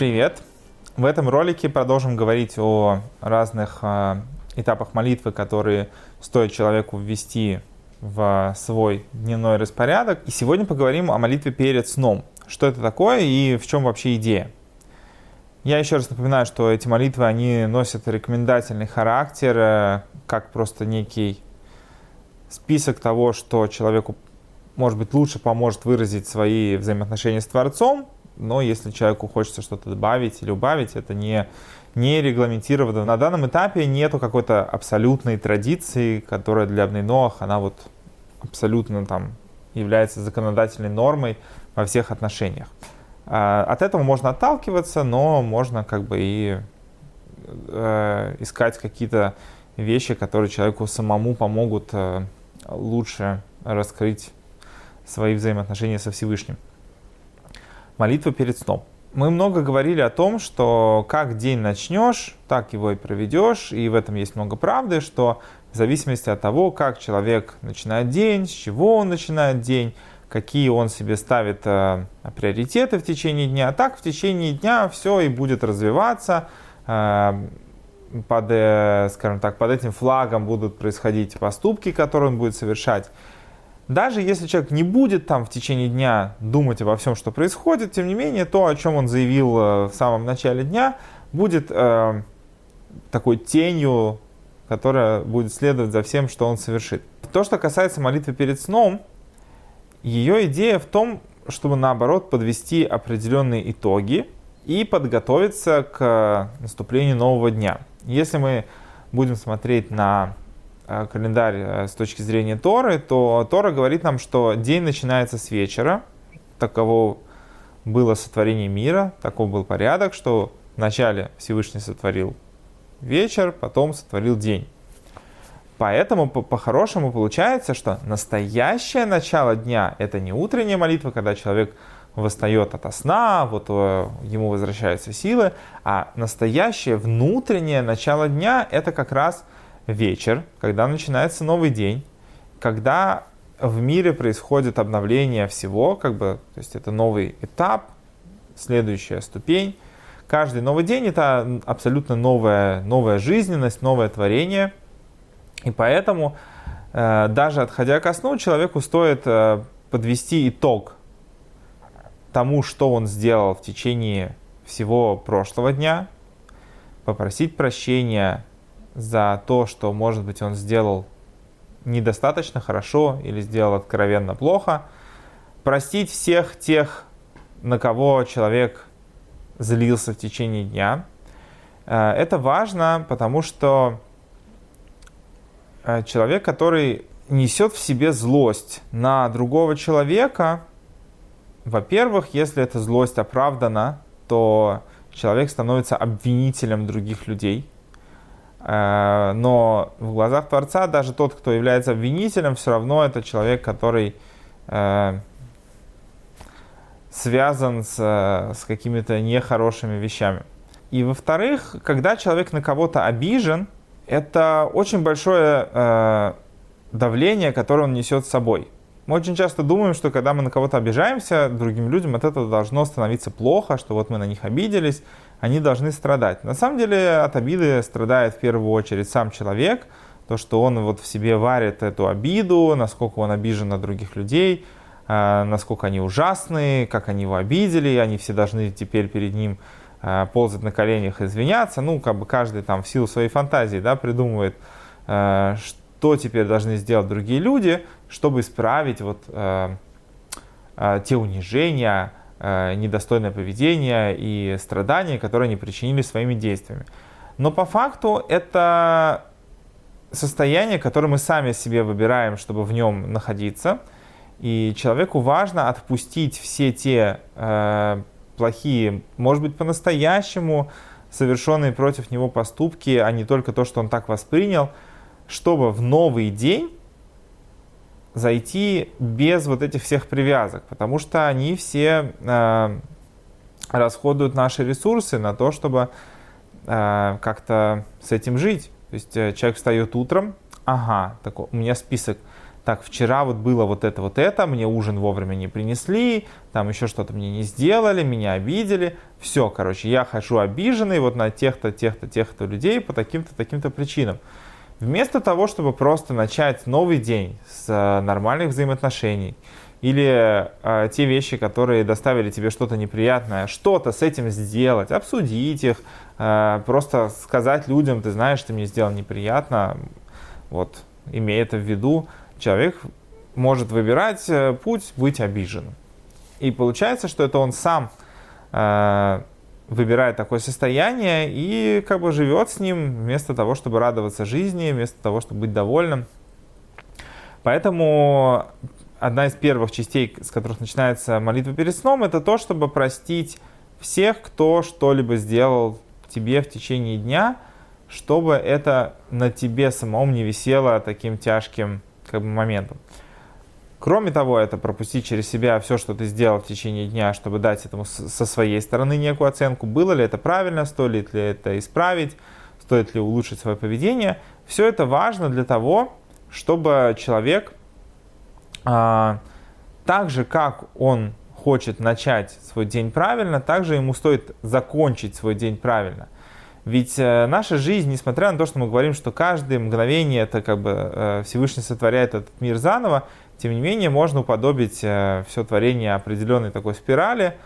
Привет! В этом ролике продолжим говорить о разных э, этапах молитвы, которые стоит человеку ввести в свой дневной распорядок. И сегодня поговорим о молитве перед сном. Что это такое и в чем вообще идея? Я еще раз напоминаю, что эти молитвы, они носят рекомендательный характер, э, как просто некий список того, что человеку, может быть, лучше поможет выразить свои взаимоотношения с Творцом, но если человеку хочется что-то добавить или убавить, это не, не регламентировано. На данном этапе нету какой-то абсолютной традиции, которая для Абнейноах, она вот абсолютно там является законодательной нормой во всех отношениях. А, от этого можно отталкиваться, но можно как бы и э, искать какие-то вещи, которые человеку самому помогут э, лучше раскрыть свои взаимоотношения со Всевышним. Молитва перед сном. Мы много говорили о том, что как день начнешь, так его и проведешь, и в этом есть много правды, что в зависимости от того, как человек начинает день, с чего он начинает день, какие он себе ставит э, приоритеты в течение дня, а так в течение дня все и будет развиваться, э, под, э, скажем так, под этим флагом будут происходить поступки, которые он будет совершать. Даже если человек не будет там в течение дня думать обо всем, что происходит, тем не менее, то, о чем он заявил э, в самом начале дня, будет э, такой тенью, которая будет следовать за всем, что он совершит. То, что касается молитвы перед сном, ее идея в том, чтобы наоборот подвести определенные итоги и подготовиться к наступлению нового дня. Если мы будем смотреть на Э, календарь э, с точки зрения Торы, то Тора говорит нам, что день начинается с вечера. Таково было сотворение мира, такой был порядок, что вначале Всевышний сотворил вечер, потом сотворил день. Поэтому по-хорошему получается, что настоящее начало дня – это не утренняя молитва, когда человек восстает от сна, вот э, ему возвращаются силы, а настоящее внутреннее начало дня – это как раз – вечер, когда начинается новый день, когда в мире происходит обновление всего, как бы, то есть это новый этап, следующая ступень. Каждый новый день это абсолютно новая, новая жизненность, новое творение. И поэтому, э, даже отходя ко сну, человеку стоит э, подвести итог тому, что он сделал в течение всего прошлого дня, попросить прощения за то, что, может быть, он сделал недостаточно хорошо или сделал откровенно плохо. Простить всех тех, на кого человек злился в течение дня. Э, это важно, потому что э, человек, который несет в себе злость на другого человека, во-первых, если эта злость оправдана, то человек становится обвинителем других людей – но в глазах Творца даже тот, кто является обвинителем, все равно это человек, который э, связан с, с какими-то нехорошими вещами. И во-вторых, когда человек на кого-то обижен, это очень большое э, давление, которое он несет с собой. Мы очень часто думаем, что когда мы на кого-то обижаемся, другим людям от этого должно становиться плохо, что вот мы на них обиделись, они должны страдать. На самом деле от обиды страдает в первую очередь сам человек, то, что он вот в себе варит эту обиду, насколько он обижен на других людей, а, насколько они ужасные, как они его обидели, они все должны теперь перед ним а, ползать на коленях и извиняться. Ну, как бы каждый там в силу своей фантазии да, придумывает, а, что теперь должны сделать другие люди, чтобы исправить вот те унижения, недостойное поведение и страдания, которые они причинили своими действиями. Но по факту это состояние, которое мы сами себе выбираем, чтобы в нем находиться. И человеку важно отпустить все те э, плохие, может быть, по-настоящему совершенные против него поступки, а не только то, что он так воспринял, чтобы в новый день зайти без вот этих всех привязок, потому что они все э, расходуют наши ресурсы на то, чтобы э, как-то с этим жить. То есть э, человек встает утром, ага, такой, у меня список, так, вчера вот было вот это, вот это, мне ужин вовремя не принесли, там еще что-то мне не сделали, меня обидели. Все, короче, я хожу обиженный вот на тех-то, тех-то, тех-то людей по таким-то, таким-то причинам. Вместо того, чтобы просто начать новый день с э, нормальных взаимоотношений, или э, те вещи, которые доставили тебе что-то неприятное, что-то с этим сделать, обсудить их, э, просто сказать людям, ты знаешь, ты мне сделал неприятно, вот, имея это в виду, человек может выбирать э, путь быть обиженным. И получается, что это он сам э, выбирает такое состояние и как бы живет с ним вместо того, чтобы радоваться жизни, вместо того, чтобы быть довольным. Поэтому одна из первых частей, с которых начинается молитва перед сном, это то, чтобы простить всех, кто что-либо сделал тебе в течение дня, чтобы это на тебе самом не висело таким тяжким как бы, моментом. Кроме того, это пропустить через себя все, что ты сделал в течение дня, чтобы дать этому со своей стороны некую оценку, было ли это правильно, стоит ли это исправить, стоит ли улучшить свое поведение. Все это важно для того, чтобы человек а, так же, как он хочет начать свой день правильно, также ему стоит закончить свой день правильно – ведь э, наша жизнь, несмотря на то, что мы говорим, что каждое мгновение это как бы э, Всевышний сотворяет этот мир заново, тем не менее можно уподобить э, все творение определенной такой спирали,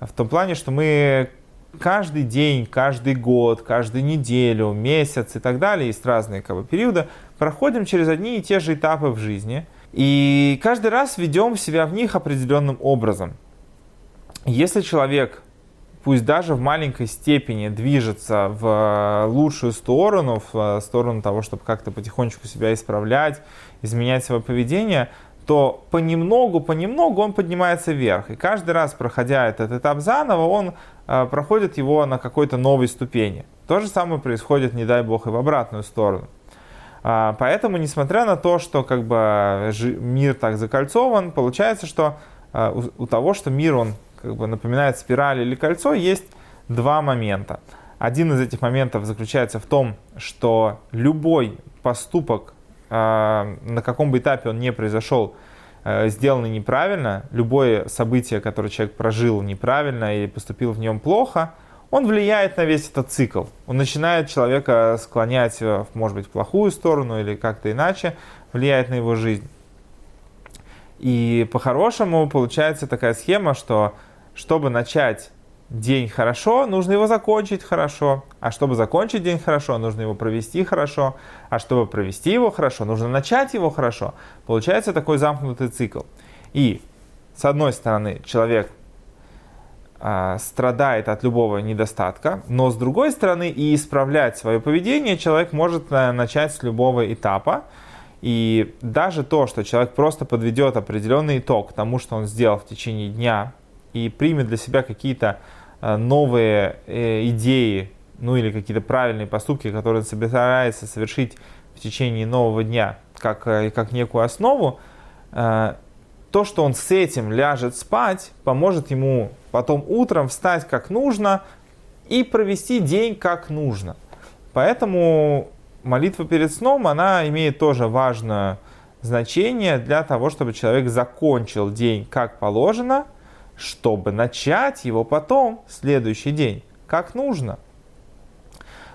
в том плане, что мы каждый день, каждый год, каждую неделю, месяц и так далее, есть разные как бы, периоды, проходим через одни и те же этапы в жизни. И каждый раз ведем себя в них определенным образом. Если человек пусть даже в маленькой степени движется в э, лучшую сторону, в э, сторону того, чтобы как-то потихонечку себя исправлять, изменять свое поведение, то понемногу, понемногу он поднимается вверх. И каждый раз, проходя этот этап заново, он э, проходит его на какой-то новой ступени. То же самое происходит, не дай бог, и в обратную сторону. А, поэтому, несмотря на то, что как бы мир так закольцован, получается, что у того, что мир он как бы напоминает спираль или кольцо, есть два момента. Один из этих моментов заключается в том, что любой поступок, э, на каком бы этапе он не произошел, э, сделанный неправильно, любое событие, которое человек прожил неправильно и поступил в нем плохо, он влияет на весь этот цикл. Он начинает человека склонять, может быть, в плохую сторону или как-то иначе, влияет на его жизнь. И по-хорошему получается такая схема, что чтобы начать день хорошо, нужно его закончить хорошо. А чтобы закончить день хорошо, нужно его провести хорошо. А чтобы провести его хорошо, нужно начать его хорошо. Получается такой замкнутый цикл. И с одной стороны, человек э, страдает от любого недостатка, но с другой стороны, и исправлять свое поведение человек может э, начать с любого этапа. И даже то, что человек просто подведет определенный итог тому, что он сделал в течение дня, и примет для себя какие-то новые э, идеи, ну или какие-то правильные поступки, которые он собирается совершить в течение нового дня, как, э, как некую основу, то, что он с этим ляжет спать, поможет ему потом утром встать как нужно и провести день как нужно. Поэтому молитва перед сном, она имеет тоже важное значение для того, чтобы человек закончил день как положено – чтобы начать его потом, следующий день, как нужно.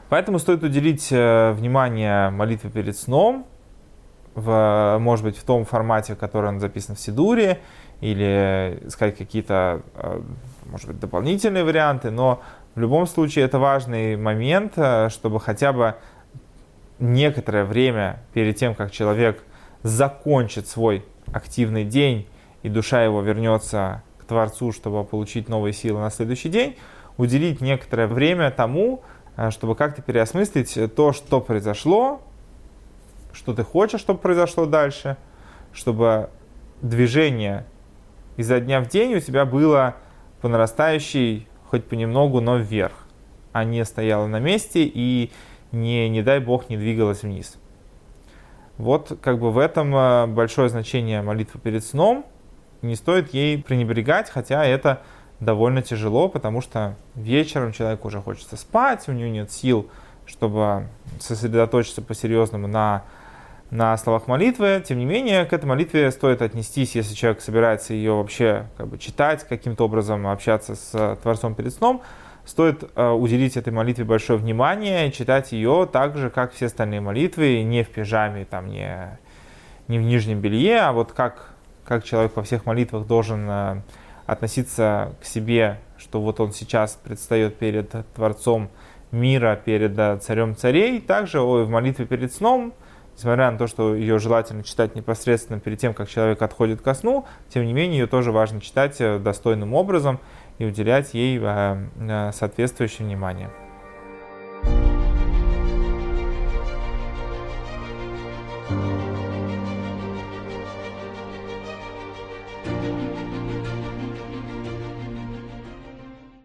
Поэтому стоит уделить э, внимание молитве перед сном, в, может быть, в том формате, в котором он записан в Сидуре, или искать какие-то, э, может быть, дополнительные варианты, но в любом случае это важный момент, э, чтобы хотя бы некоторое время перед тем, как человек закончит свой активный день и душа его вернется Творцу, чтобы получить новые силы на следующий день, уделить некоторое время тому, э, чтобы как-то переосмыслить то, что произошло, что ты хочешь, чтобы произошло дальше, чтобы движение изо дня в день у тебя было по нарастающей, хоть понемногу, но вверх, а не стояло на месте и не, не дай бог, не двигалось вниз. Вот как бы в этом э, большое значение молитвы перед сном – не стоит ей пренебрегать, хотя это довольно тяжело, потому что вечером человеку уже хочется спать, у него нет сил, чтобы сосредоточиться по-серьезному на на словах молитвы. Тем не менее, к этой молитве стоит отнестись, если человек собирается ее вообще как бы, читать, каким-то образом общаться с Творцом перед сном, стоит э, уделить этой молитве большое внимание, читать ее так же, как все остальные молитвы, не в пижаме, там, не, не в нижнем белье, а вот как, как человек во всех молитвах должен э, относиться к себе, что вот он сейчас предстает перед Творцом мира, перед э, Царем Царей, также ой, в молитве перед сном, несмотря на то, что ее желательно читать непосредственно перед тем, как человек отходит ко сну, тем не менее ее тоже важно читать э, достойным образом, и уделять ей соответствующее внимание.